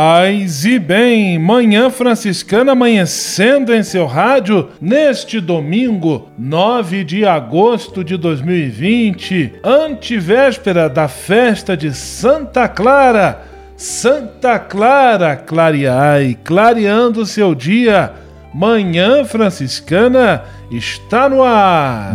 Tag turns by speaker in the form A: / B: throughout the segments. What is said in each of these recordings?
A: Paz e bem, Manhã Franciscana amanhecendo em seu rádio neste domingo, 9 de agosto de 2020, antevéspera da festa de Santa Clara. Santa Clara, clareai, clareando seu dia. Manhã Franciscana está no ar.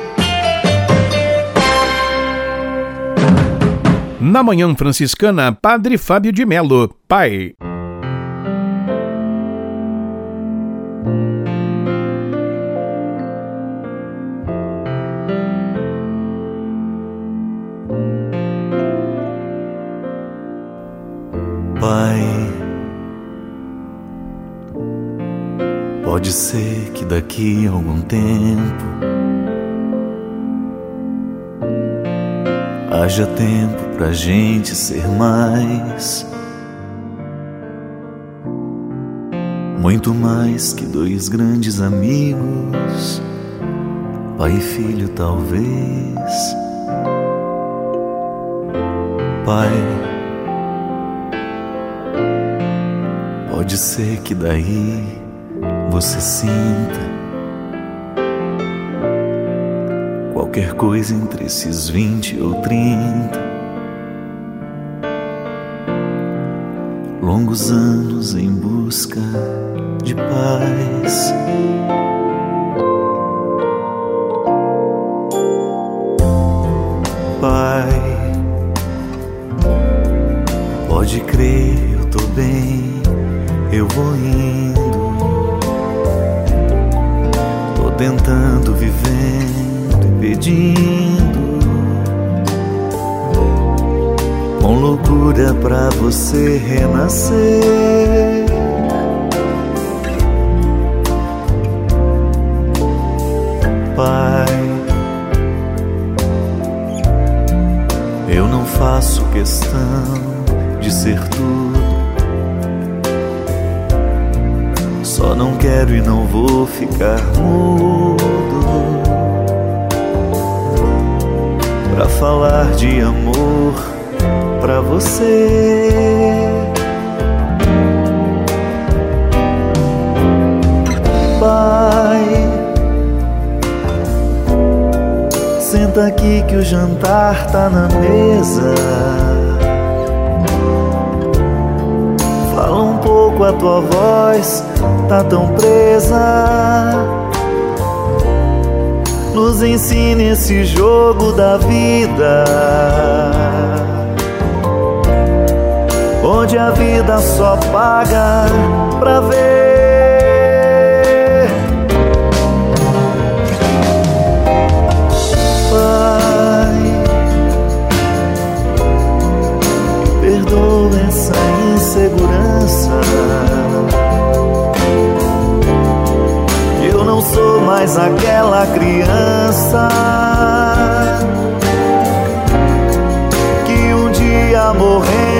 B: Na Manhã Franciscana, Padre Fábio de Melo, Pai.
C: Pai, pode ser que daqui a algum tempo haja tempo pra gente ser mais. Muito mais que dois grandes amigos, pai e filho, talvez. Pai, pode ser que daí você sinta qualquer coisa entre esses vinte ou trinta. Longos anos em busca de paz. Pai, pode crer, eu tô bem, eu vou indo. Tô tentando viver pedindo com loucura pra você renascer. Pai, eu não faço questão de ser tudo. Só não quero e não vou ficar mudo pra falar de amor pra você. Pai, senta aqui que o jantar tá na mesa. Fala um pouco, a tua voz tá tão presa nos ensine esse jogo da vida onde a vida só paga pra ver. Pai, perdoa essa insegurança. Eu não sou mais aquela criança. que um dia Morrer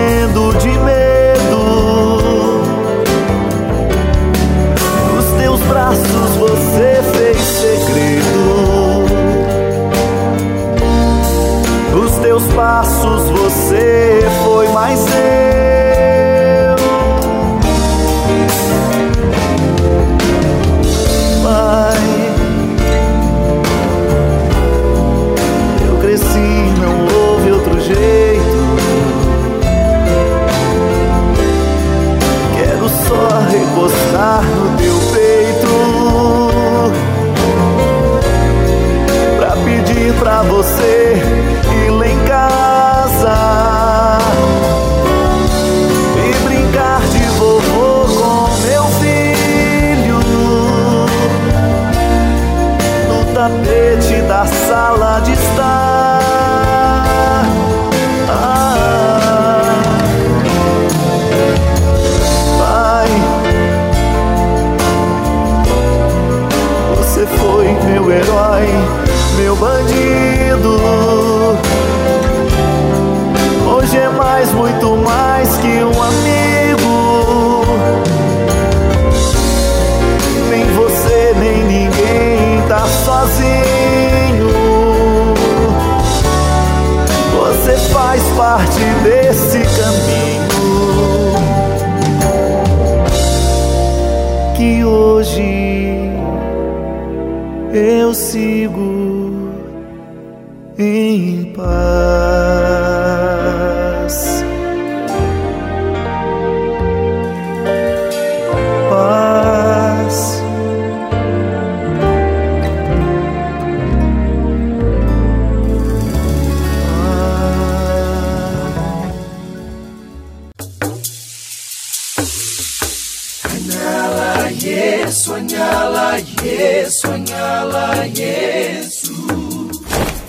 D: anyala Yesu, anyala Yesu.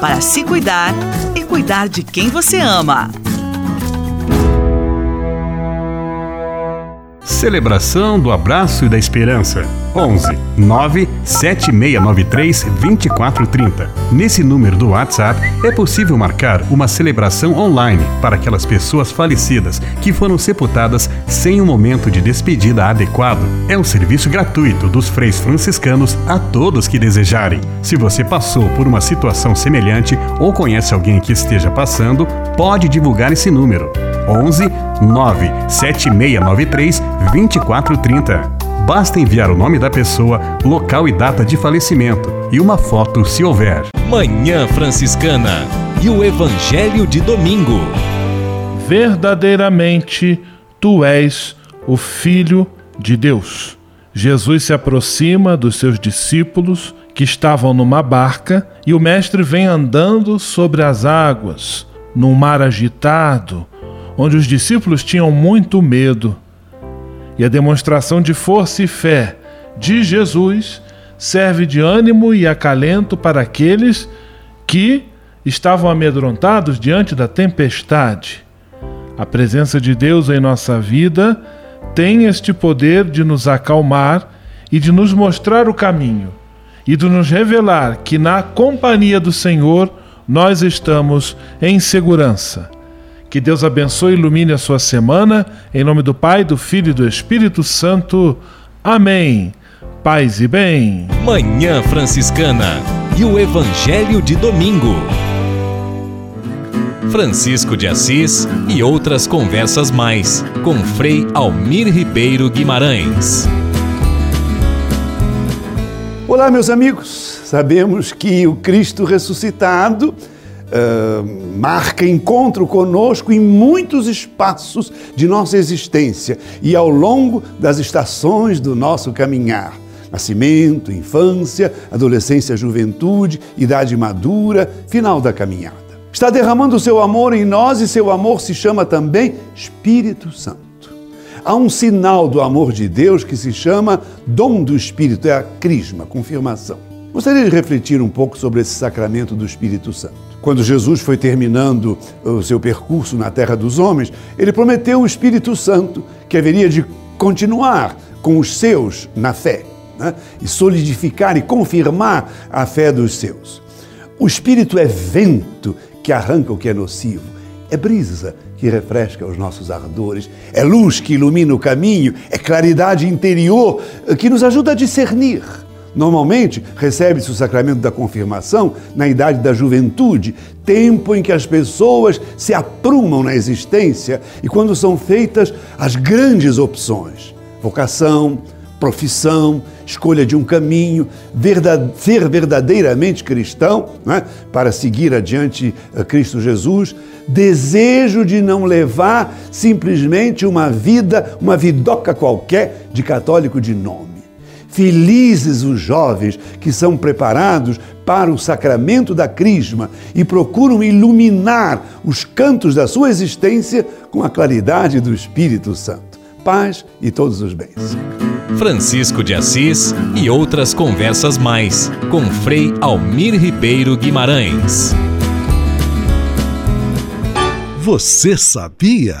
E: para se cuidar e cuidar de quem você ama.
F: Celebração do Abraço e da Esperança. 11 9 7693 2430. Nesse número do WhatsApp é possível marcar uma celebração online para aquelas pessoas falecidas que foram sepultadas sem um momento de despedida adequado. É um serviço gratuito dos freis franciscanos a todos que desejarem. Se você passou por uma situação semelhante ou conhece alguém que esteja passando, pode divulgar esse número. 11 9 7693 2430. Basta enviar o nome da pessoa, local e data de falecimento e uma foto se houver.
G: Manhã Franciscana e o Evangelho de Domingo.
A: Verdadeiramente tu és o Filho de Deus. Jesus se aproxima dos seus discípulos que estavam numa barca e o Mestre vem andando sobre as águas, num mar agitado, onde os discípulos tinham muito medo. E a demonstração de força e fé de Jesus serve de ânimo e acalento para aqueles que estavam amedrontados diante da tempestade. A presença de Deus em nossa vida tem este poder de nos acalmar e de nos mostrar o caminho e de nos revelar que na companhia do Senhor nós estamos em segurança. Que Deus abençoe e ilumine a sua semana. Em nome do Pai, do Filho e do Espírito Santo. Amém. Paz e bem.
G: Manhã Franciscana e o Evangelho de Domingo. Francisco de Assis e outras conversas mais com Frei Almir Ribeiro Guimarães.
H: Olá, meus amigos. Sabemos que o Cristo ressuscitado uh, marca encontro conosco em muitos espaços de nossa existência e ao longo das estações do nosso caminhar. Nascimento, infância, adolescência, juventude, idade madura, final da caminhada. Está derramando o seu amor em nós e seu amor se chama também Espírito Santo. Há um sinal do amor de Deus que se chama dom do Espírito, é a crisma, confirmação. Gostaria de refletir um pouco sobre esse sacramento do Espírito Santo. Quando Jesus foi terminando o seu percurso na terra dos homens, ele prometeu o Espírito Santo que haveria de continuar com os seus na fé né? e solidificar e confirmar a fé dos seus. O Espírito é vento que arranca o que é nocivo, é brisa que refresca os nossos ardores, é luz que ilumina o caminho, é claridade interior que nos ajuda a discernir. Normalmente, recebe-se o sacramento da confirmação na idade da juventude, tempo em que as pessoas se aprumam na existência e quando são feitas as grandes opções: vocação, profissão, escolha de um caminho, verdade, ser verdadeiramente cristão, né, para seguir adiante a Cristo Jesus, desejo de não levar simplesmente uma vida, uma vidoca qualquer de católico de nome. Felizes os jovens que são preparados para o sacramento da Crisma e procuram iluminar os cantos da sua existência com a claridade do Espírito Santo. Paz e todos os bens.
G: Francisco de Assis e outras conversas mais com Frei Almir Ribeiro Guimarães.
I: Você sabia?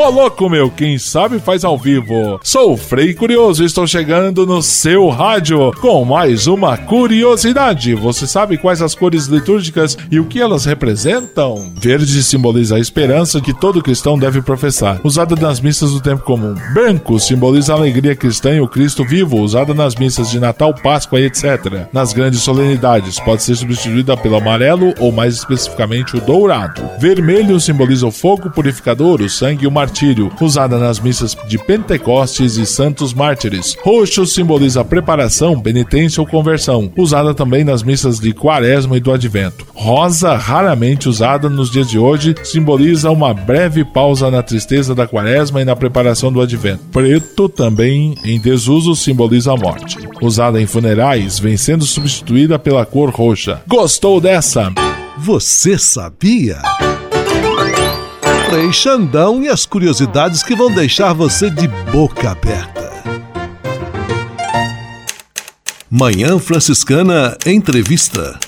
J: Ô louco meu, quem sabe faz ao vivo. Sou Frei Curioso estou chegando no seu rádio com mais uma curiosidade. Você sabe quais as cores litúrgicas e o que elas representam? Verde simboliza a esperança que todo cristão deve professar, usada nas missas do tempo comum. Branco simboliza a alegria cristã e o Cristo vivo, usada nas missas de Natal, Páscoa e etc. Nas grandes solenidades, pode ser substituída pelo amarelo ou mais especificamente o dourado. Vermelho simboliza o fogo purificador, o sangue e o martírio martírio, usada nas missas de Pentecostes e Santos Mártires. Roxo simboliza preparação, penitência ou conversão, usada também nas missas de Quaresma e do Advento. Rosa, raramente usada nos dias de hoje, simboliza uma breve pausa na tristeza da Quaresma e na preparação do Advento. Preto, também em desuso, simboliza a morte. Usada em funerais, vem sendo substituída pela cor roxa. Gostou dessa?
I: Você sabia? Frei Xandão e as curiosidades que vão deixar você de boca aberta. Manhã Franciscana Entrevista.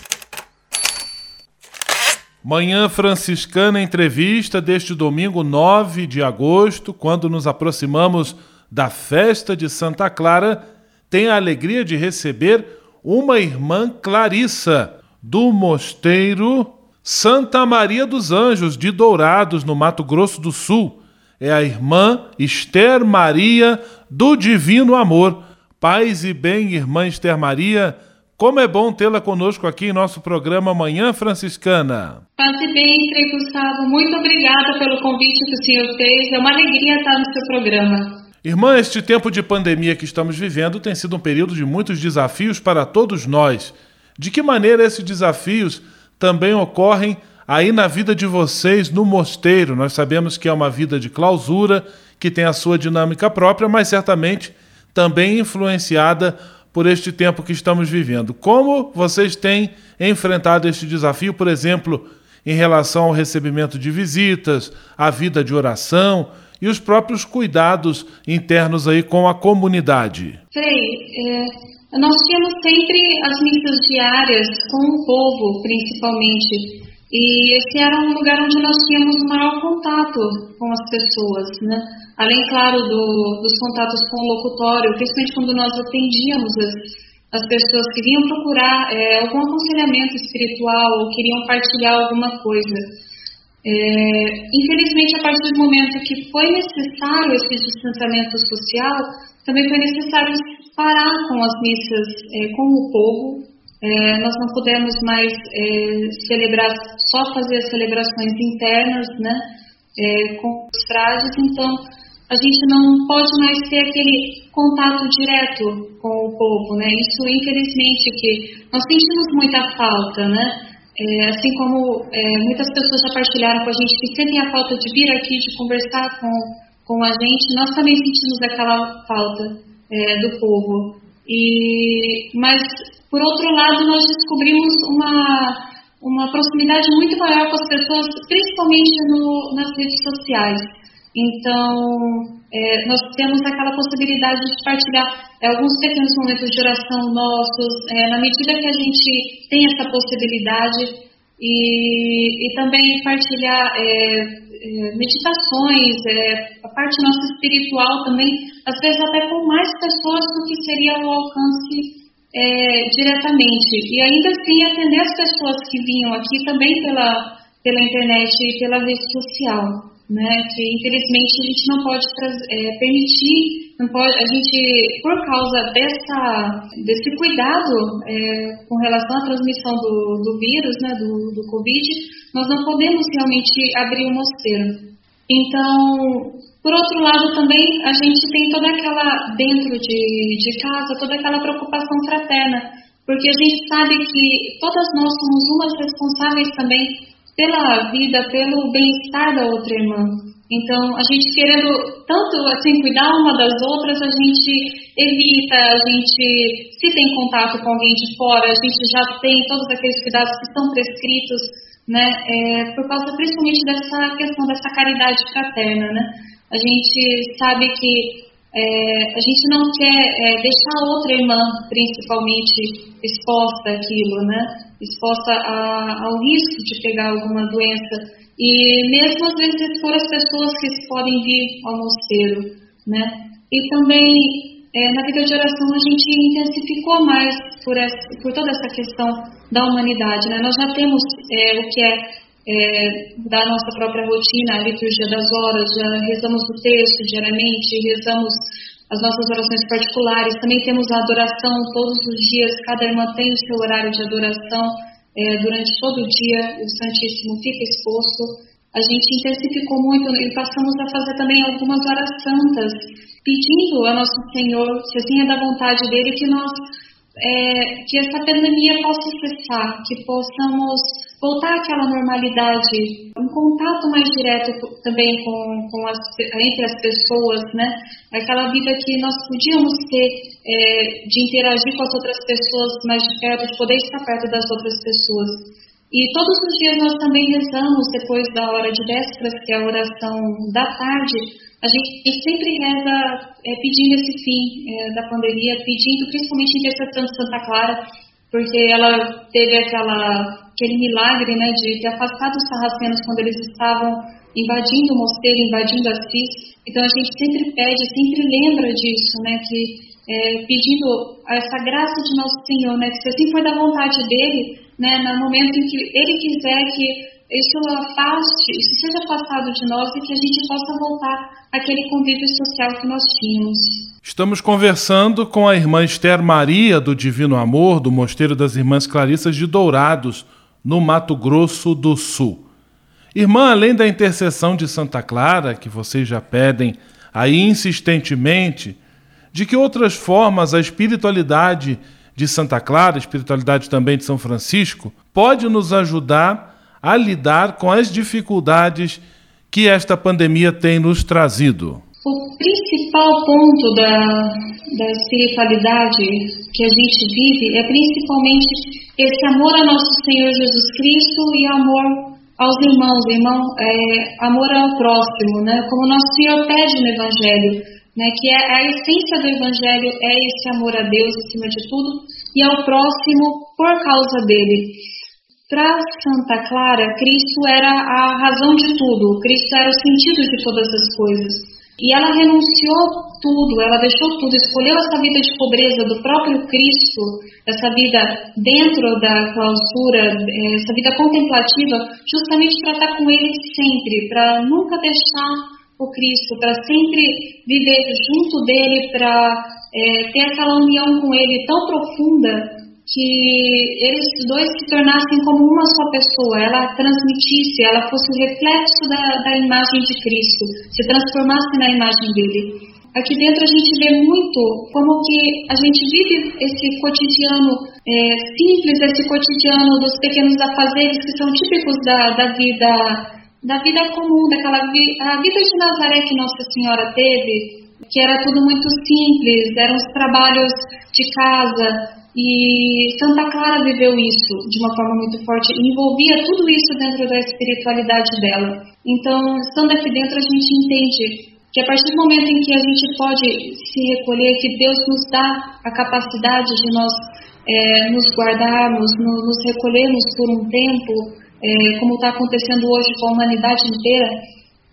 A: Manhã Franciscana Entrevista deste domingo 9 de agosto, quando nos aproximamos da festa de Santa Clara, tem a alegria de receber uma irmã Clarissa, do Mosteiro Santa Maria dos Anjos de Dourados, no Mato Grosso do Sul. É a irmã Esther Maria do Divino Amor. Paz e bem, irmã Esther Maria. Como é bom tê-la conosco aqui em nosso programa Manhã Franciscana.
K: Paz e bem, Frei Gustavo. Muito obrigada pelo convite que o senhor fez. É uma alegria estar no seu programa.
A: Irmã, este tempo de pandemia que estamos vivendo tem sido um período de muitos desafios para todos nós. De que maneira esses desafios também ocorrem aí na vida de vocês no mosteiro. Nós sabemos que é uma vida de clausura, que tem a sua dinâmica própria, mas certamente também influenciada por este tempo que estamos vivendo. Como vocês têm enfrentado este desafio, por exemplo, em relação ao recebimento de visitas, a vida de oração e os próprios cuidados internos aí com a comunidade?
K: Frei, é, nós tínhamos sempre as missas diárias com o povo, principalmente. E esse era um lugar onde nós tínhamos o maior contato com as pessoas, né? Além, claro, do, dos contatos com o locutório, principalmente quando nós atendíamos as, as pessoas que vinham procurar é, algum aconselhamento espiritual ou queriam partilhar alguma coisa. É, infelizmente, a partir do momento que foi necessário esse distanciamento social, também foi necessário parar com as missas é, com o povo. É, nós não pudemos mais é, celebrar, só fazer as celebrações internas, né, com os frades. Então, a gente não pode mais ter aquele contato direto com o povo, né? Isso, infelizmente, que nós sentimos muita falta, né? É, assim como é, muitas pessoas já partilharam com a gente que sentem a falta de vir aqui, de conversar com, com a gente, nós também sentimos aquela falta é, do povo. E, mas, por outro lado, nós descobrimos uma, uma proximidade muito maior com as pessoas, principalmente no, nas redes sociais. Então, é, nós temos aquela possibilidade de partilhar é, alguns pequenos momentos de oração nossos, é, na medida que a gente tem essa possibilidade, e, e também partilhar é, meditações, é, a parte nossa espiritual também, às vezes até com mais pessoas do que seria o alcance é, diretamente. E ainda assim atender as pessoas que vinham aqui também pela, pela internet e pela rede social né, que infelizmente a gente não pode é, permitir, não pode, a gente, por causa dessa, desse cuidado é, com relação à transmissão do, do vírus, né, do, do Covid, nós não podemos realmente abrir o mosteiro. Então, por outro lado, também a gente tem toda aquela, dentro de, de casa, toda aquela preocupação fraterna, porque a gente sabe que todas nós somos umas responsáveis também pela vida, pelo bem-estar da outra irmã. Então, a gente querendo tanto assim cuidar uma das outras, a gente evita, a gente se tem contato com alguém de fora, a gente já tem todos aqueles cuidados que são prescritos, né? É, por causa principalmente dessa questão dessa caridade fraterna, né? A gente sabe que é, a gente não quer é, deixar outra irmã, principalmente, exposta àquilo, né? exposta a, ao risco de pegar alguma doença e mesmo às vezes expor as pessoas que podem vir ao mosteiro, né? E também é, na vida de oração a gente intensificou mais por, essa, por toda essa questão da humanidade, né? Nós já temos é, o que é, é, da nossa própria rotina, a liturgia das horas, já rezamos o texto diariamente, rezamos as nossas orações particulares. Também temos a adoração todos os dias, cada irmã tem o seu horário de adoração. É, durante todo o dia, o Santíssimo fica exposto. A gente intensificou muito e passamos a fazer também algumas horas santas, pedindo a Nosso Senhor, se assim é da vontade dele, que nós é, que essa pandemia possa cessar, que possamos voltar àquela normalidade, um contato mais direto também com, com as, entre as pessoas, né? Aquela vida que nós podíamos ter é, de interagir com as outras pessoas mais de perto, de poder estar perto das outras pessoas. E todos os dias nós também rezamos depois da hora de vésperas, que é a oração da tarde, a gente sempre reza é, pedindo esse fim é, da pandemia, pedindo principalmente intercessão de Santa Clara, porque ela teve aquela, aquele milagre né, de ter afastado os sarracenos quando eles estavam invadindo o mosteiro, invadindo Assis. Então a gente sempre pede, sempre lembra disso, né, que é, pedindo essa graça de Nosso Senhor, né, que se assim for da vontade dele, né, no momento em que ele quiser que isso afaste, isso seja afastado de nós e que a gente possa voltar àquele convívio social que nós tínhamos.
A: Estamos conversando com a irmã Esther Maria do Divino Amor, do Mosteiro das Irmãs Clarissas de Dourados, no Mato Grosso do Sul. Irmã, além da intercessão de Santa Clara, que vocês já pedem aí insistentemente, de que outras formas a espiritualidade de Santa Clara, espiritualidade também de São Francisco, pode nos ajudar a lidar com as dificuldades que esta pandemia tem nos trazido?
K: O principal ponto da, da espiritualidade que a gente vive é principalmente esse amor a nosso Senhor Jesus Cristo e amor aos irmãos, irmão, é, amor ao próximo, né? Como nosso Senhor pede no Evangelho, né? Que é a essência do Evangelho é esse amor a Deus acima de tudo e ao próximo por causa dele. Para Santa Clara, Cristo era a razão de tudo, Cristo era o sentido de todas as coisas. E ela renunciou tudo, ela deixou tudo, escolheu essa vida de pobreza do próprio Cristo, essa vida dentro da clausura, eh, essa vida contemplativa, justamente para estar com Ele sempre, para nunca deixar o Cristo, para sempre viver junto dele, para é, ter aquela união com Ele tão profunda que eles dois se tornassem como uma só pessoa, ela transmitisse, ela fosse o reflexo da, da imagem de Cristo, se transformasse na imagem dele. Aqui dentro a gente vê muito como que a gente vive esse cotidiano é, simples, esse cotidiano dos pequenos afazeres que são típicos da, da vida da vida comum, daquela vi, a vida de Nazaré que Nossa Senhora teve, que era tudo muito simples, eram os trabalhos de casa, e Santa Clara viveu isso de uma forma muito forte, envolvia tudo isso dentro da espiritualidade dela. Então, estando aqui dentro, a gente entende que a partir do momento em que a gente pode se recolher, que Deus nos dá a capacidade de nós é, nos guardarmos, no, nos recolhermos por um tempo, é, como está acontecendo hoje com a humanidade inteira,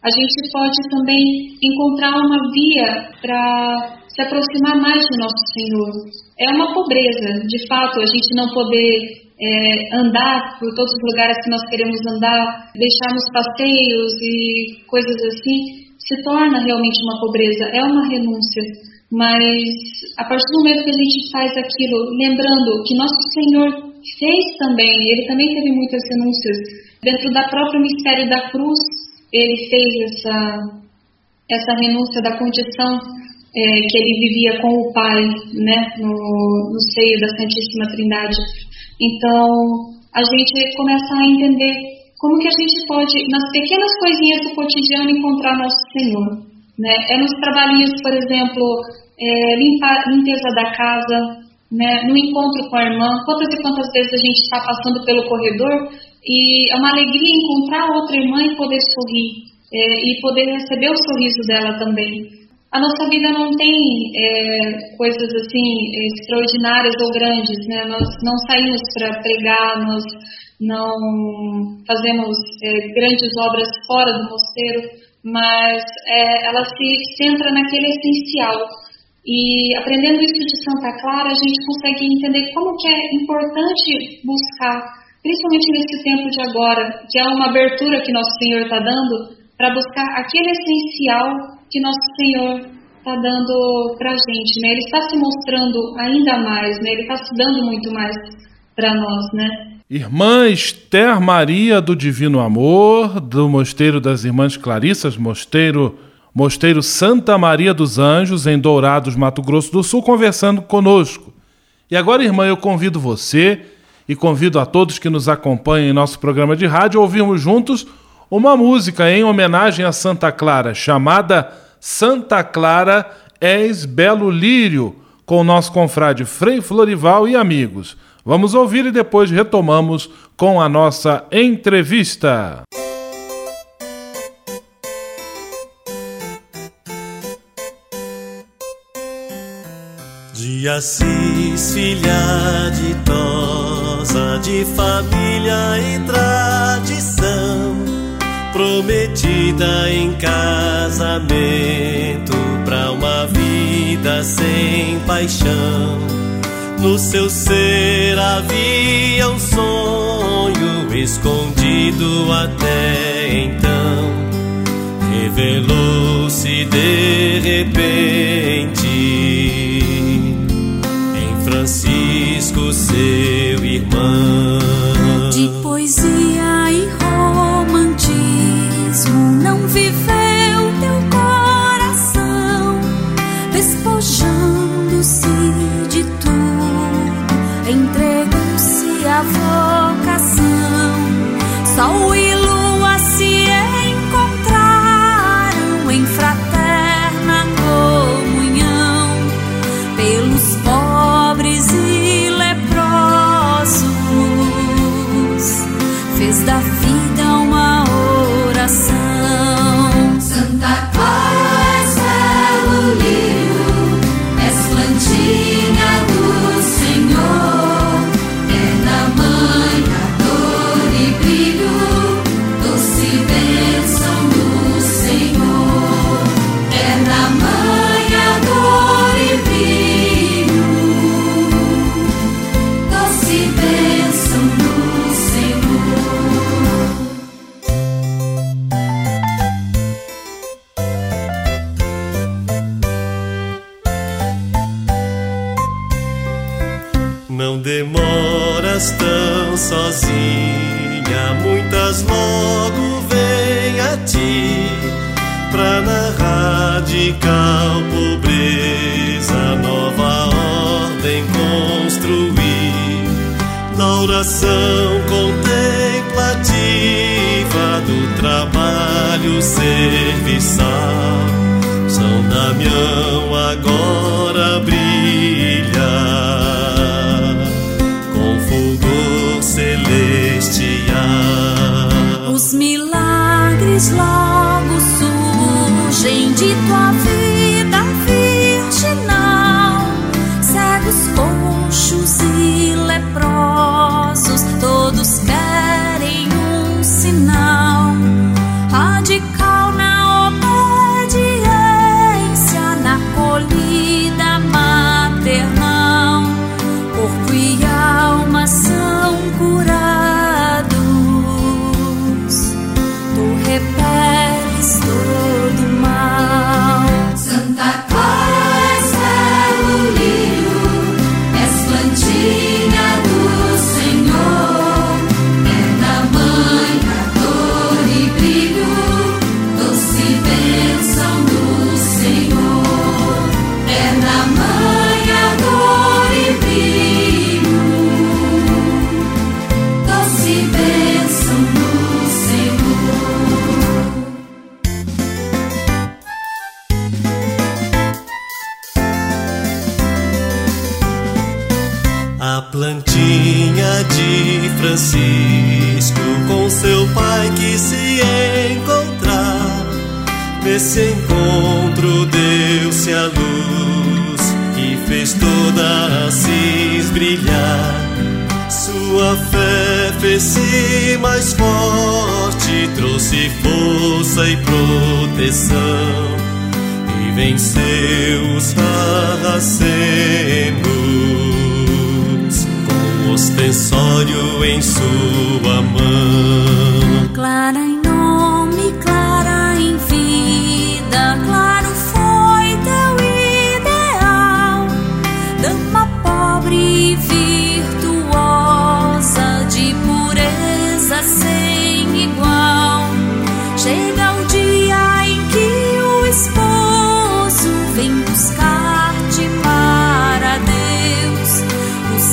K: a gente pode também encontrar uma via para se aproximar mais de nosso Senhor. É uma pobreza, de fato, a gente não poder é, andar por todos os lugares que nós queremos andar, deixarmos passeios e coisas assim, se torna realmente uma pobreza, é uma renúncia. Mas a partir do momento que a gente faz aquilo, lembrando que nosso Senhor fez também, ele também teve muitas renúncias. Dentro da própria mistério da cruz, ele fez essa, essa renúncia da condição é, que ele vivia com o Pai, né, no, no seio da Santíssima Trindade. Então, a gente começa a entender como que a gente pode, nas pequenas coisinhas do cotidiano, encontrar nosso Senhor. Né? É nos trabalhinhos, por exemplo, é, limpar, limpeza da casa, né? no encontro com a irmã. Quantas e quantas vezes a gente está passando pelo corredor e é uma alegria encontrar outra irmã e poder sorrir. É, e poder receber o sorriso dela também. A nossa vida não tem é, coisas assim extraordinárias ou grandes, né? Nós não saímos para pregar, nós não fazemos é, grandes obras fora do mosteiro, mas é, ela se centra naquele essencial. E aprendendo isso de Santa Clara, a gente consegue entender como que é importante buscar, principalmente nesse tempo de agora, que é uma abertura que Nosso Senhor está dando, para buscar aquele essencial que nosso Senhor está dando para a gente, né? Ele está se mostrando ainda mais, né? Ele está se dando muito mais para nós, né?
A: Irmã Esther Maria do Divino Amor, do Mosteiro das Irmãs Clarissas, Mosteiro, Mosteiro Santa Maria dos Anjos, em Dourados, Mato Grosso do Sul, conversando conosco. E agora, irmã, eu convido você e convido a todos que nos acompanham em nosso programa de rádio a ouvirmos juntos uma música em homenagem a Santa Clara, chamada Santa Clara És Belo Lírio, com o nosso confrade Frei Florival e amigos. Vamos ouvir e depois retomamos com a nossa entrevista.
L: De Assis, filha ditosa, de família e tradição prometida em casamento pra uma vida sem paixão. No seu ser havia um sonho escondido até então. Revelou-se de repente em Francisco, seu irmão.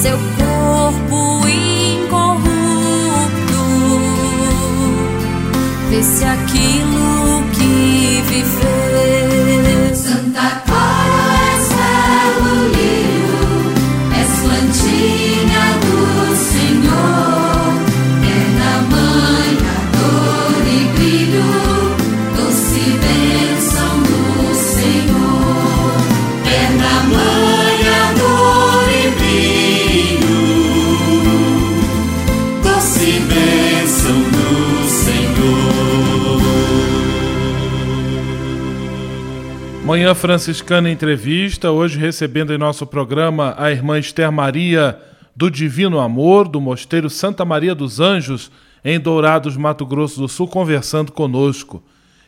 L: Seu
M: corpo incorrupto. Vê-se aquilo
A: Manhã Franciscana Entrevista, hoje recebendo em nosso programa a irmã Esther Maria do Divino Amor, do Mosteiro Santa Maria dos Anjos, em Dourados, Mato Grosso do Sul, conversando conosco.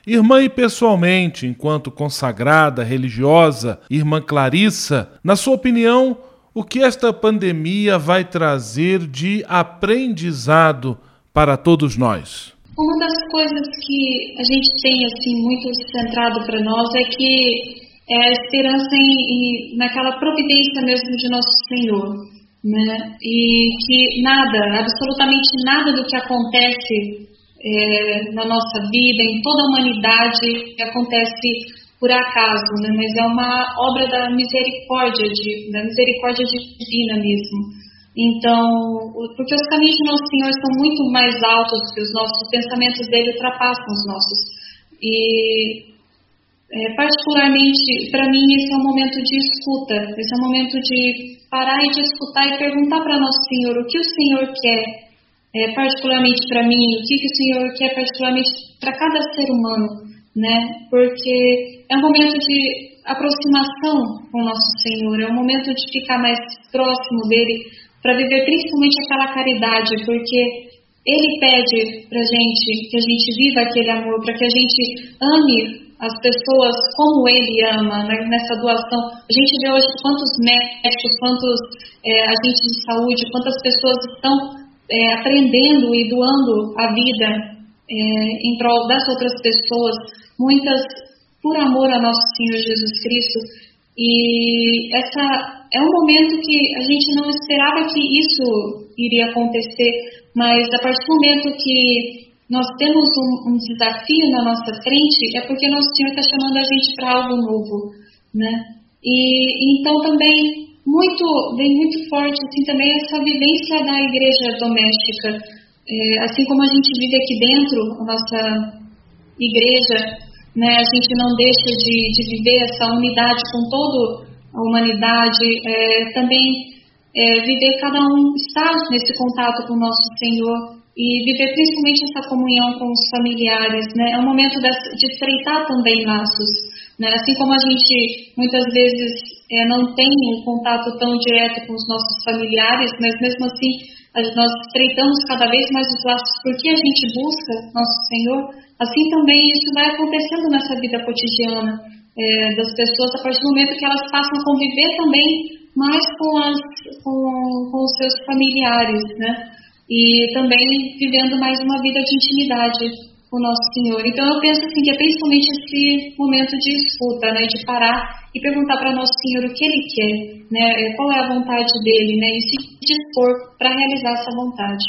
A: Irmã e pessoalmente, enquanto consagrada, religiosa, irmã Clarissa, na sua opinião, o que esta pandemia vai trazer de aprendizado para todos nós?
K: Uma das coisas que a gente tem assim muito centrado para nós é que é a esperança em, em- naquela providência mesmo de nosso Senhor, né? E que nada, absolutamente nada do que acontece é, na nossa vida, em toda a humanidade, acontece por acaso, né? Mas é uma obra da misericórdia, de, da misericórdia divina mesmo. Então, o- porque os caminhos de Nosso Senhor são muito mais altos que os nossos, os pensamentos dele ultrapassam os nossos. E, é, particularmente, para mim, esse é um momento de escuta, esse é um momento de parar e de escutar e perguntar para Nosso Senhor o que o Senhor quer, é, particularmente para mim, o que, que o Senhor quer particularmente para cada ser humano, né? Porque é um momento de aproximação com Nosso Senhor, é um momento de ficar mais próximo dele, para viver principalmente aquela caridade, porque Ele pede para gente que a gente viva aquele amor, para que a gente ame as pessoas como ele ama, né, nessa doação. A gente vê hoje quantos médicos, quantos é, agentes de saúde, quantas pessoas estão é, aprendendo e doando a vida é, em prol das outras pessoas, muitas por amor a nosso Senhor Jesus Cristo. E essa é um momento que a gente não esperava que isso iria acontecer, mas a partir do momento que nós temos um, um desafio na nossa frente, é porque nosso Senhor está chamando a gente para algo novo, né? E então também muito vem muito forte assim também essa vivência da igreja doméstica, é, assim como a gente vive aqui dentro, a nossa igreja, né? A gente não deixa de, de viver essa unidade com toda a humanidade, é, também é, viver cada um estar nesse contato com o nosso Senhor e viver principalmente essa comunhão com os familiares, né? É um momento de, estreitar também laços, né? Assim como a gente muitas vezes é, não tem um contato tão direto com os nossos familiares, mas mesmo assim nós estreitamos cada vez mais os laços porque a gente busca nosso Senhor, assim também isso vai acontecendo nessa vida cotidiana é, das pessoas a partir do momento que elas passam a conviver também mais com, as, com, com os seus familiares, né? e também vivendo mais uma vida de intimidade com o nosso Senhor. Então eu penso assim que é principalmente esse momento de escuta, né, de parar e perguntar para nosso Senhor o que Ele quer, né, qual é a vontade dele, né, e se dispor para realizar essa vontade.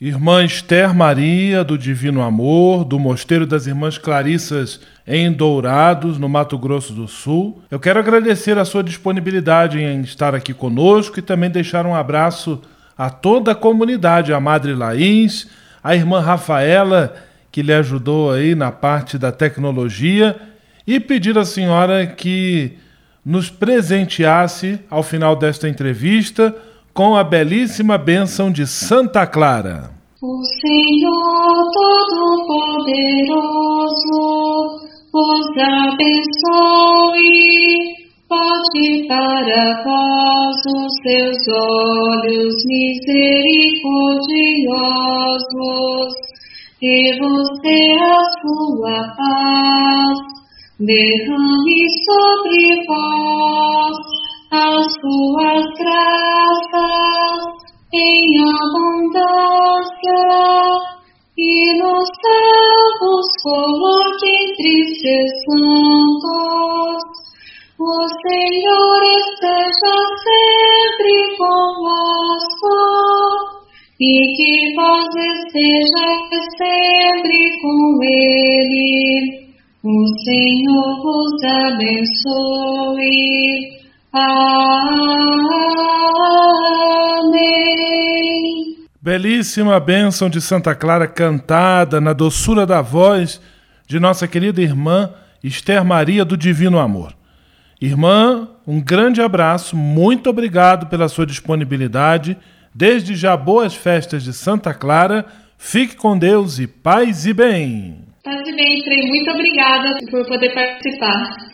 A: Irmã Esther Maria, do Divino Amor, do Mosteiro das Irmãs Clarissas em Dourados, no Mato Grosso do Sul. Eu quero agradecer a sua disponibilidade em estar aqui conosco e também deixar um abraço a toda a comunidade, a Madre Laís, a irmã Rafaela, que lhe ajudou aí na parte da tecnologia, e pedir à senhora que nos presenteasse ao final desta entrevista com a belíssima bênção de Santa Clara.
K: O Senhor Todo-Poderoso vos abençoe Pode para vós os seus olhos misericordiosos, e você a sua paz derrame sobre vós as suas graças em abundância e nos céus coloque entre santos o Senhor esteja sempre convosco e que vós esteja sempre com Ele. O Senhor vos abençoe. Amém.
A: Belíssima bênção de Santa Clara cantada na doçura da voz de nossa querida irmã Esther Maria do Divino Amor. Irmã, um grande abraço, muito obrigado pela sua disponibilidade. Desde já, boas festas de Santa Clara. Fique com Deus e paz e bem.
K: Paz e bem, Frei. Muito obrigada por poder participar.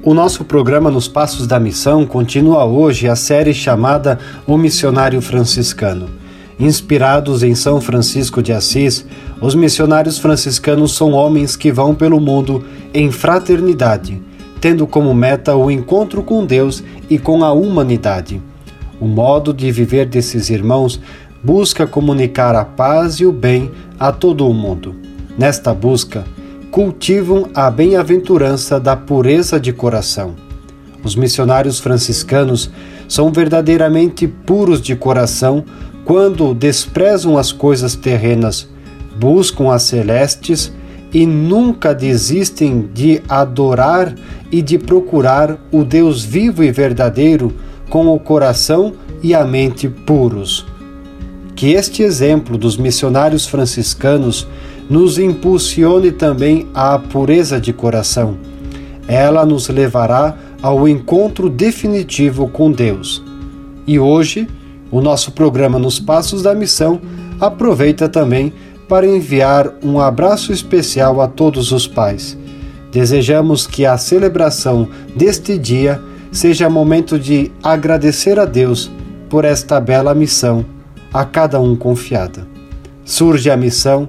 N: O nosso programa Nos Passos da Missão continua hoje a série chamada O Missionário Franciscano. Inspirados em São Francisco de Assis, os missionários franciscanos são homens que vão pelo mundo em fraternidade, tendo como meta o encontro com Deus e com a humanidade. O modo de viver desses irmãos busca comunicar a paz e o bem a todo o mundo. Nesta busca, cultivam a bem-aventurança da pureza de coração. Os missionários franciscanos são verdadeiramente puros de coração quando desprezam as coisas terrenas, buscam as celestes e nunca desistem de adorar e de procurar o Deus vivo e verdadeiro com o coração e a mente puros. Que este exemplo dos missionários franciscanos nos impulsione também à pureza de coração. Ela nos levará ao encontro definitivo com Deus. E hoje, o nosso programa Nos Passos da Missão aproveita também para enviar um abraço especial a todos os pais. Desejamos que a celebração deste dia seja momento de agradecer a Deus por esta bela missão, a cada um confiada. Surge a missão,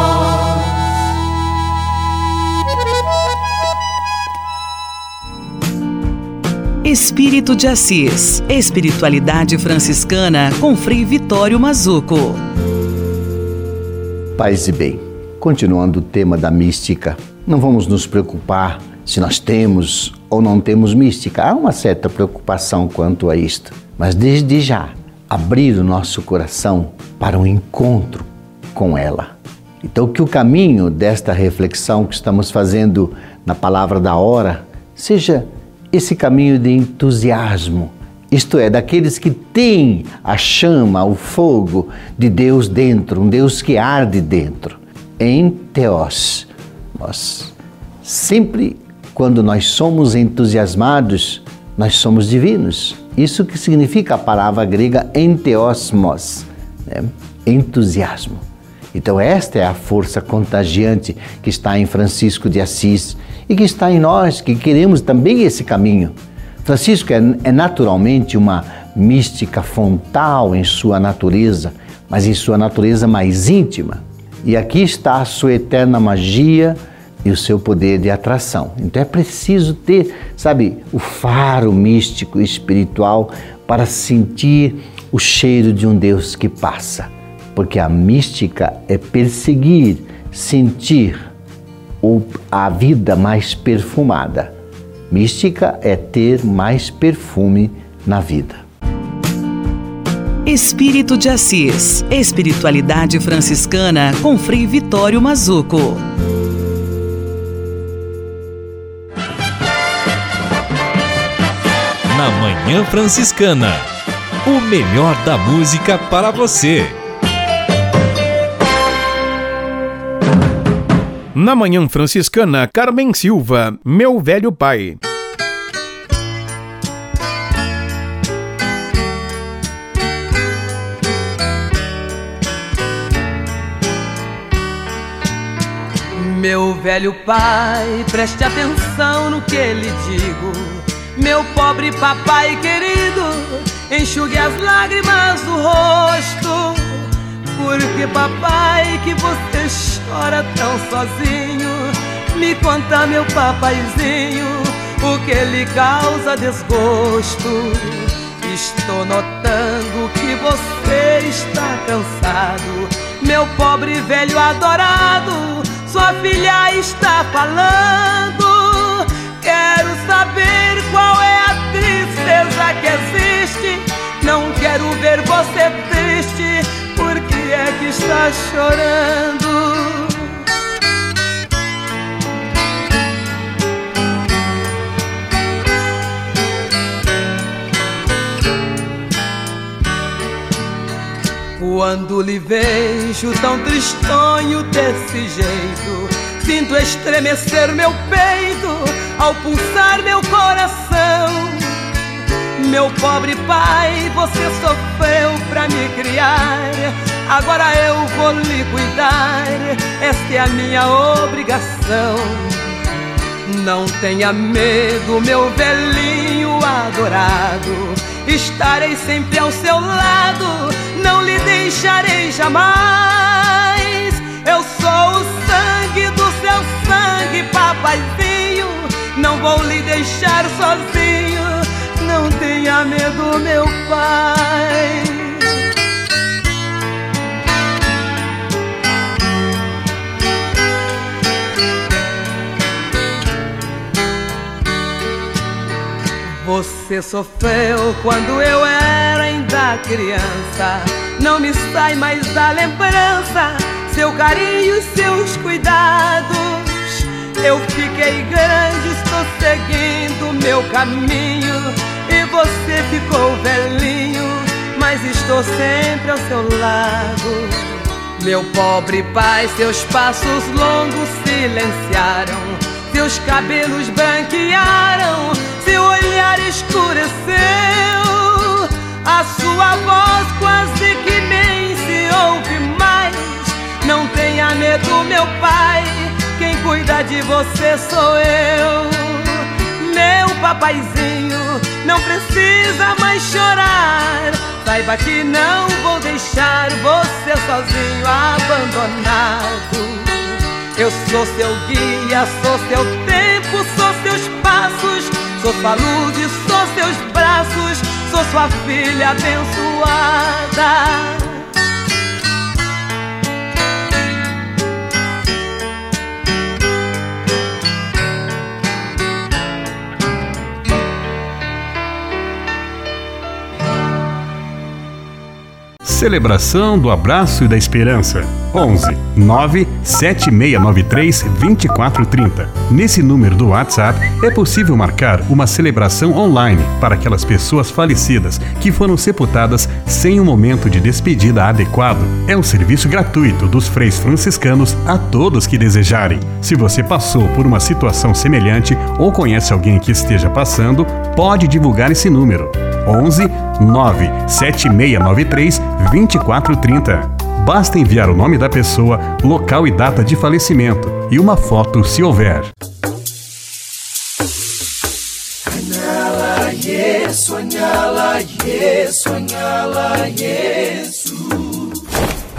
E: Espírito de Assis. Espiritualidade franciscana com Frei Vitório Mazuco.
O: Paz e bem. Continuando o tema da mística, não vamos nos preocupar se nós temos ou não temos mística. Há uma certa preocupação quanto a isto, mas desde já abrir o nosso coração para um encontro com ela. Então, que o caminho desta reflexão que estamos fazendo na palavra da hora seja esse caminho de entusiasmo, isto é, daqueles que têm a chama, o fogo de Deus dentro, um Deus que arde dentro. Em Teós, nós sempre, quando nós somos entusiasmados, nós somos divinos. Isso que significa a palavra grega enteosmos, né? entusiasmo. Então, esta é a força contagiante que está em Francisco de Assis e que está em nós, que queremos também esse caminho. Francisco é, é naturalmente uma mística fontal em sua natureza, mas em sua natureza mais íntima. E aqui está a sua eterna magia e o seu poder de atração. Então é preciso ter, sabe, o faro místico espiritual para sentir o cheiro de um Deus que passa porque a mística é perseguir, sentir a vida mais perfumada. Mística é ter mais perfume na vida.
E: Espírito de Assis. Espiritualidade franciscana com Frei Vitório Mazuco.
G: Na Manhã Franciscana. O melhor da música para você.
B: Na Manhã Franciscana, Carmen Silva, Meu Velho Pai.
P: Meu velho pai, preste atenção no que lhe digo. Meu pobre papai querido, enxugue as lágrimas do rosto. Porque papai, que você chora tão sozinho. Me conta meu papaizinho O que lhe causa desgosto. Estou notando que você está cansado. Meu pobre velho adorado Sua filha está falando. Quero saber qual é a tristeza que existe. Não quero ver você triste é que está chorando? Quando lhe vejo tão tristonho desse jeito, sinto estremecer meu peito ao pulsar meu coração. Meu pobre pai, você sofreu pra me criar. Agora eu vou lhe cuidar, esta é a minha obrigação. Não tenha medo, meu velhinho adorado. Estarei sempre ao seu lado, não lhe deixarei jamais. Eu sou o sangue do seu sangue, papaizinho. Não vou lhe deixar sozinho, não tenha medo, meu pai. Você sofreu quando eu era ainda criança. Não me sai mais da lembrança seu carinho e seus cuidados. Eu fiquei grande, estou seguindo meu caminho. E você ficou velhinho, mas estou sempre ao seu lado. Meu pobre pai, seus passos longos silenciaram, seus cabelos branquearam, seu olhar escureceu, a sua voz quase que nem se ouve mais. Não tenha medo, meu pai, quem cuida de você sou eu. Meu papaizinho, não precisa mais chorar. Saiba que não vou deixar você sozinho, abandonado. Eu sou seu guia, sou seu tempo, sou seus passos, sou sua luz e sou seus braços, sou sua filha abençoada.
F: Celebração do Abraço e da Esperança. 11 9 7693 2430. Nesse número do WhatsApp é possível marcar uma celebração online para aquelas pessoas falecidas que foram sepultadas sem um momento de despedida adequado. É um serviço gratuito dos freis franciscanos a todos que desejarem. Se você passou por uma situação semelhante ou conhece alguém que esteja passando, pode divulgar esse número. 11 9 7693 2430. Basta enviar o nome da pessoa, local e data de falecimento e uma foto se houver.
D: Yesu.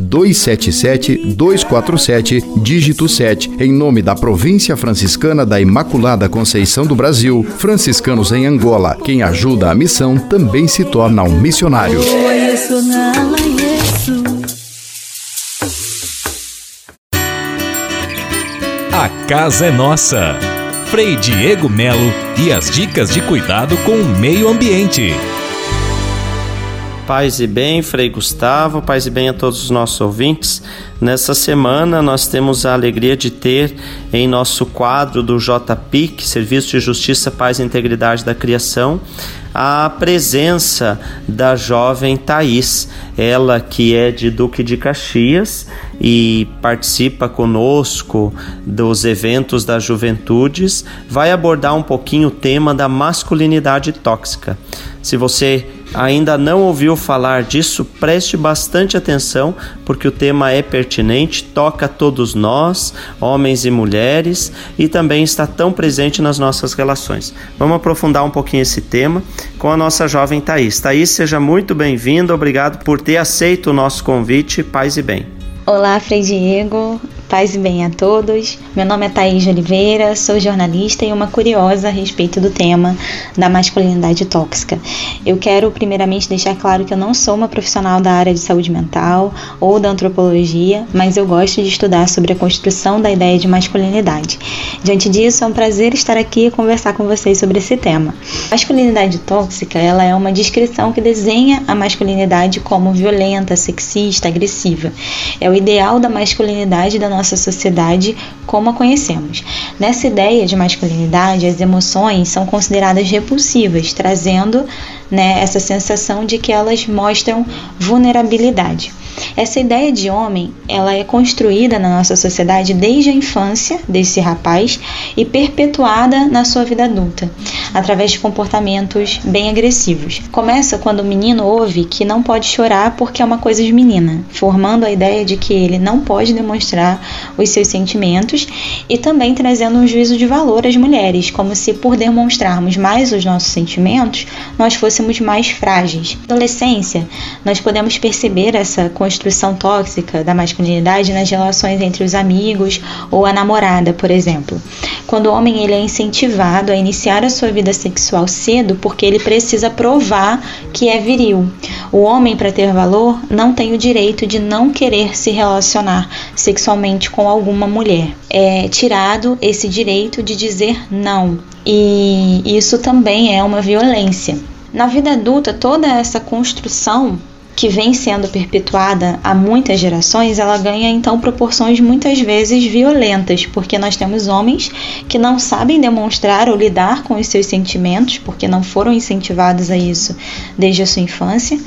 Q: 277-247, dígito 7, em nome da Província Franciscana da Imaculada Conceição do Brasil, franciscanos em Angola. Quem ajuda a missão também se torna um missionário.
G: A casa é nossa. Frei Diego Melo e as dicas de cuidado com o meio ambiente.
R: Paz e bem, Frei Gustavo, paz e bem a todos os nossos ouvintes. Nessa semana nós temos a alegria de ter em nosso quadro do JPIC, Serviço de Justiça, Paz e Integridade da Criação, a presença da jovem Thaís, ela que é de Duque de Caxias e participa conosco dos eventos das juventudes, vai abordar um pouquinho o tema da masculinidade tóxica. Se você ainda não ouviu falar disso, preste bastante atenção, porque o tema é pertinente, toca todos nós, homens e mulheres, e também está tão presente nas nossas relações. Vamos aprofundar um pouquinho esse tema com a nossa jovem Thaís. Thaís, seja muito bem-vinda, obrigado por ter aceito o nosso convite. Paz e bem.
S: Olá, Frei Diego.
T: Paz e bem a todos. Meu nome é Thaís Oliveira, sou jornalista e uma curiosa a respeito do tema da masculinidade tóxica. Eu quero primeiramente deixar claro que eu não sou uma profissional da área de saúde mental ou da antropologia, mas eu gosto de estudar sobre a construção da ideia de masculinidade. Diante disso, é um prazer estar aqui e conversar com vocês sobre esse tema. Masculinidade tóxica, ela é uma descrição que desenha a masculinidade como violenta, sexista, agressiva. É o ideal da masculinidade da nossa sociedade como a conhecemos. Nessa ideia de masculinidade, as emoções são consideradas repulsivas, trazendo né, essa sensação de que elas mostram vulnerabilidade. Essa ideia de homem, ela é construída na nossa sociedade desde a infância desse rapaz e perpetuada na sua vida adulta, através de comportamentos bem agressivos. Começa quando o menino ouve que não pode chorar porque é uma coisa de menina, formando a ideia de que ele não pode demonstrar os seus sentimentos e também trazendo um juízo de valor às mulheres, como se por demonstrarmos mais os nossos sentimentos, nós fôssemos mais frágeis. Na adolescência, nós podemos perceber essa tóxica da masculinidade nas relações entre os amigos ou a namorada, por exemplo. Quando o homem ele é incentivado a iniciar a sua vida sexual cedo porque ele precisa provar que é viril. O homem, para ter valor, não tem o direito de não querer se relacionar sexualmente com alguma mulher. É tirado esse direito de dizer não. E isso também é uma violência. Na vida adulta, toda essa construção que vem sendo perpetuada há muitas gerações, ela ganha então proporções muitas vezes violentas, porque nós temos homens que não sabem demonstrar ou lidar com os seus sentimentos, porque não foram incentivados a isso desde a sua infância,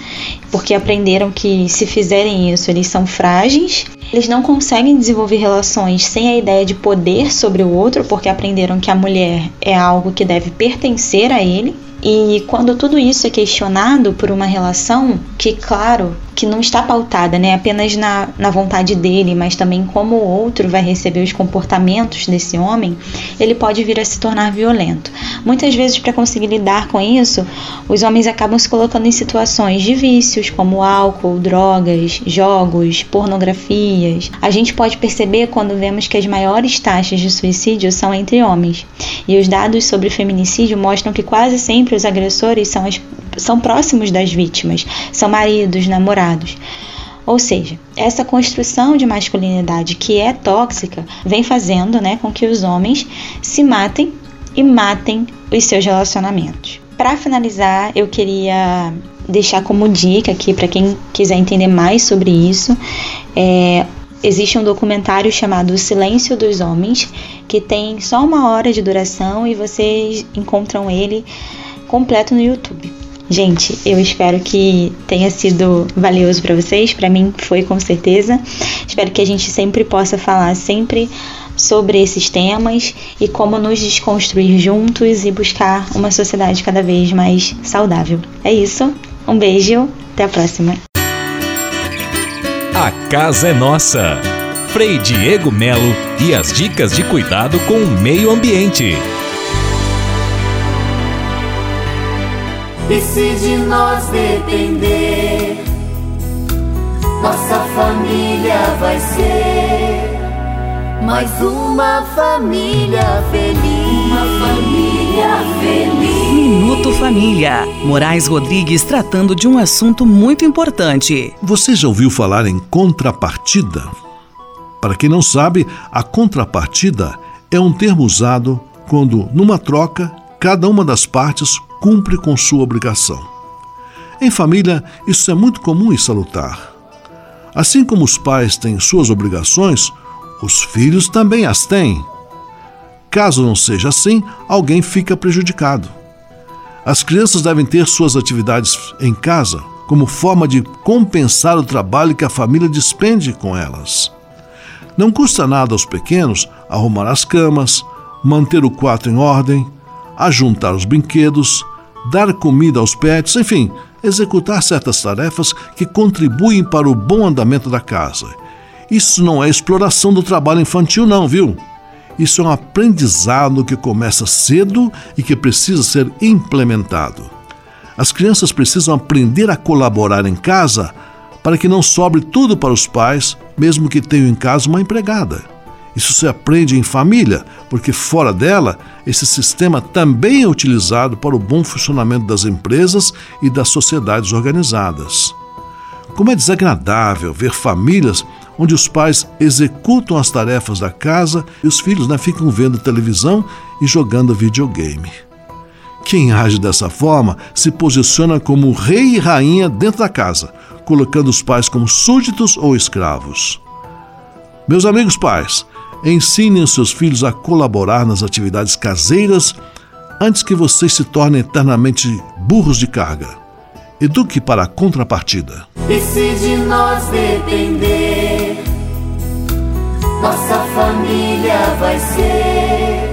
T: porque aprenderam que se fizerem isso, eles são frágeis. Eles não conseguem desenvolver relações sem a ideia de poder sobre o outro, porque aprenderam que a mulher é algo que deve pertencer a ele. E quando tudo isso é questionado por uma relação que, claro, que não está pautada né, apenas na, na vontade dele, mas também como o outro vai receber os comportamentos desse homem, ele pode vir a se tornar violento. Muitas vezes, para conseguir lidar com isso, os homens acabam se colocando em situações de vícios, como álcool, drogas, jogos, pornografias. A gente pode perceber quando vemos que as maiores taxas de suicídio são entre homens. E os dados sobre feminicídio mostram que quase sempre os agressores são, as, são próximos das vítimas, são maridos, namorados. Ou seja, essa construção de masculinidade que é tóxica vem fazendo né, com que os homens se matem e matem os seus relacionamentos. Para finalizar, eu queria deixar como dica aqui para quem quiser entender mais sobre isso. É, existe um documentário chamado Silêncio dos Homens, que tem só uma hora de duração e vocês encontram ele completo no YouTube. Gente, eu espero que tenha sido valioso para vocês, para mim foi com certeza. Espero que a gente sempre possa falar sempre sobre esses temas e como nos desconstruir juntos e buscar uma sociedade cada vez mais saudável. É isso. Um beijo, até a próxima.
G: A casa é nossa. Frei Diego Melo e as dicas de cuidado com o meio ambiente.
U: E se de nós depender, nossa família vai ser mais uma família feliz. Uma família feliz.
E: Minuto Família. Moraes Rodrigues tratando de um assunto muito importante.
I: Você já ouviu falar em contrapartida? Para quem não sabe, a contrapartida é um termo usado quando, numa troca, cada uma das partes cumpre com sua obrigação. Em família, isso é muito comum e salutar. Assim como os pais têm suas obrigações, os filhos também as têm. Caso não seja assim, alguém fica prejudicado. As crianças devem ter suas atividades em casa como forma de compensar o trabalho que a família despende com elas. Não custa nada aos pequenos arrumar as camas, manter o quarto em ordem, ajuntar os brinquedos, dar comida aos pets, enfim, executar certas tarefas que contribuem para o bom andamento da casa. Isso não é exploração do trabalho infantil, não, viu? Isso é um aprendizado que começa cedo e que precisa ser implementado. As crianças precisam aprender a colaborar em casa para que não sobre tudo para os pais, mesmo que tenham em casa uma empregada. Isso se aprende em família, porque fora dela, esse sistema também é utilizado para o bom funcionamento das empresas e das sociedades organizadas. Como é desagradável ver famílias onde os pais executam as tarefas da casa e os filhos né, ficam vendo televisão e jogando videogame. Quem age dessa forma se posiciona como rei e rainha dentro da casa, colocando os pais como súditos ou escravos. Meus amigos pais, ensinem os seus filhos a colaborar nas atividades caseiras antes que vocês se tornem eternamente burros de carga. Eduque para a contrapartida.
U: E se de nós depender, nossa família vai ser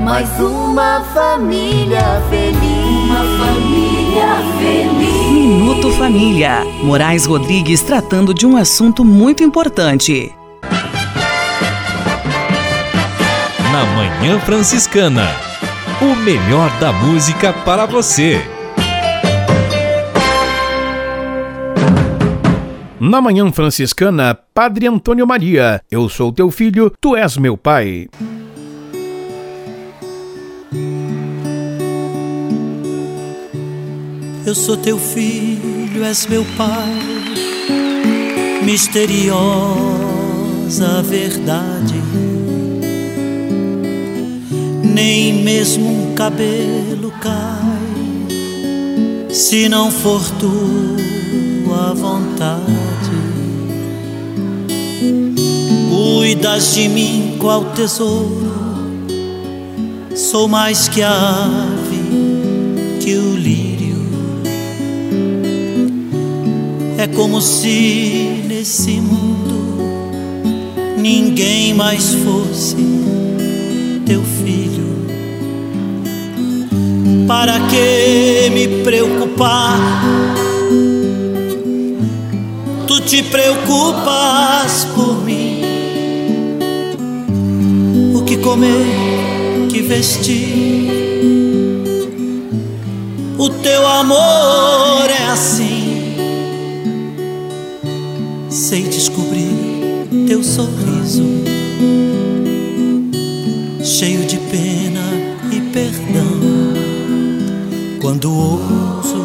U: mais uma família feliz. Uma família feliz.
E: Minuto Família. Moraes Rodrigues tratando de um assunto muito importante.
G: Na Manhã Franciscana. O melhor da música para você.
B: Na Manhã Franciscana, Padre Antônio Maria, eu sou teu filho, tu és meu pai.
S: Eu sou teu filho, és meu pai, misteriosa verdade. Nem mesmo um cabelo cai, se não for tua vontade. Cuidas de mim qual tesouro, sou mais que a ave, que o lírio. É como se nesse mundo ninguém mais fosse teu filho. Para que me preocupar? Tu te preocupas por mim. O que comer, que vestir? O teu amor é assim sei descobrir teu sorriso, cheio de pena. Quando ouso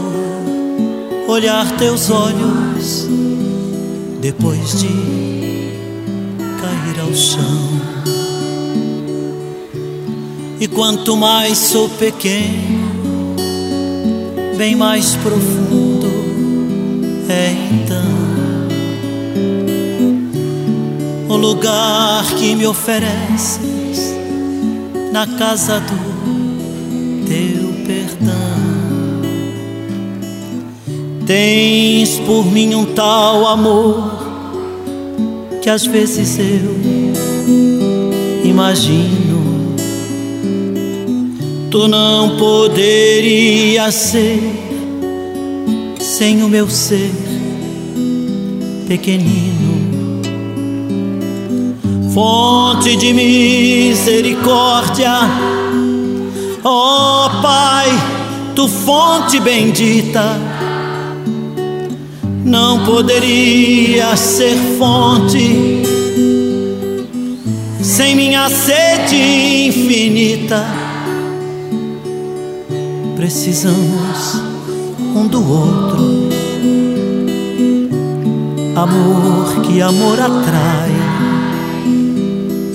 S: olhar teus olhos, depois de cair ao chão. E quanto mais sou pequeno, bem mais profundo é então o lugar que me ofereces na casa do Tens por mim um tal amor que às vezes eu imagino. Tu não poderias ser sem o meu ser pequenino fonte de misericórdia. Ó oh, Pai, tu fonte bendita, não poderia ser fonte sem minha sede infinita. Precisamos um do outro. Amor que amor atrai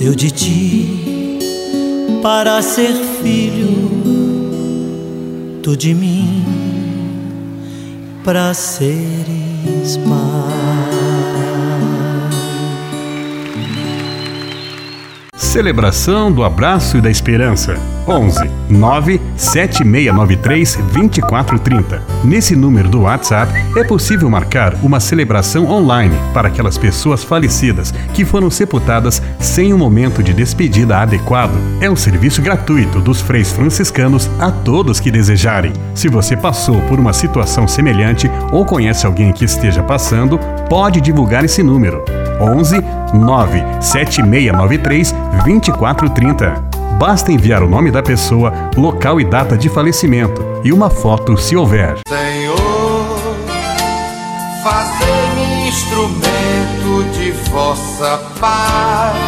S: eu de ti para ser filho, tu de mim para seres pai.
F: Celebração do Abraço e da Esperança. 11 9 7693 2430. Nesse número do WhatsApp é possível marcar uma celebração online para aquelas pessoas falecidas que foram sepultadas sem um momento de despedida adequado. É um serviço gratuito dos freis franciscanos a todos que desejarem. Se você passou por uma situação semelhante ou conhece alguém que esteja passando, pode divulgar esse número. 11 97693 2430. Basta enviar o nome da pessoa, local e data de falecimento e uma foto se houver.
V: Senhor,
D: instrumento de vossa paz.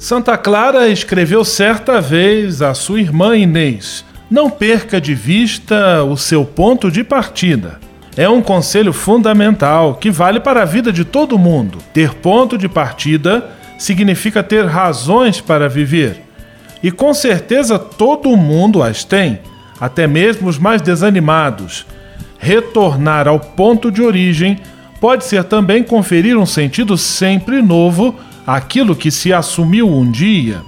A: Santa Clara escreveu certa vez à sua irmã Inês: Não perca de vista o seu ponto de partida. É um conselho fundamental que vale para a vida de todo mundo. Ter ponto de partida significa ter razões para viver. E com certeza todo mundo as tem, até mesmo os mais desanimados. Retornar ao ponto de origem pode ser também conferir um sentido sempre novo àquilo que se assumiu um dia.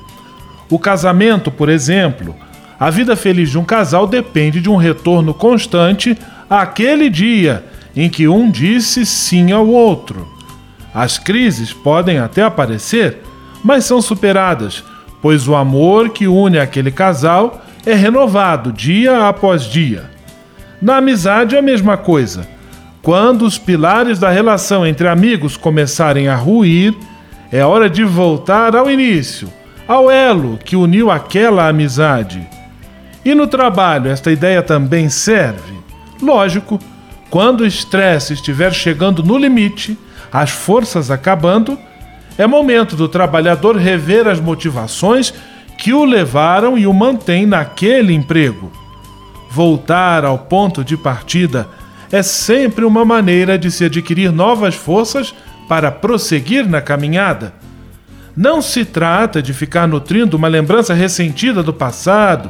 A: O casamento, por exemplo, a vida feliz de um casal depende de um retorno constante àquele dia em que um disse sim ao outro. As crises podem até aparecer, mas são superadas, pois o amor que une aquele casal é renovado dia após dia. Na amizade é a mesma coisa. Quando os pilares da relação entre amigos começarem a ruir, é hora de voltar ao início, ao elo que uniu aquela amizade. E no trabalho, esta ideia também serve. Lógico, quando o estresse estiver chegando no limite, as forças acabando, é momento do trabalhador rever as motivações que o levaram e o mantêm naquele emprego. Voltar ao ponto de partida é sempre uma maneira de se adquirir novas forças para prosseguir na caminhada. Não se trata de ficar nutrindo uma lembrança ressentida do passado,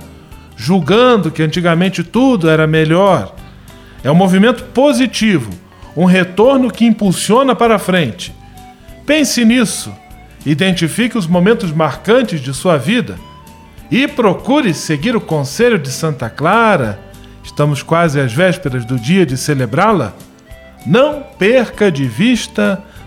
A: julgando que antigamente tudo era melhor. É um movimento positivo, um retorno que impulsiona para frente. Pense nisso, identifique os momentos marcantes de sua vida e procure seguir o conselho de Santa Clara. Estamos quase às vésperas do dia de celebrá-la. Não perca de vista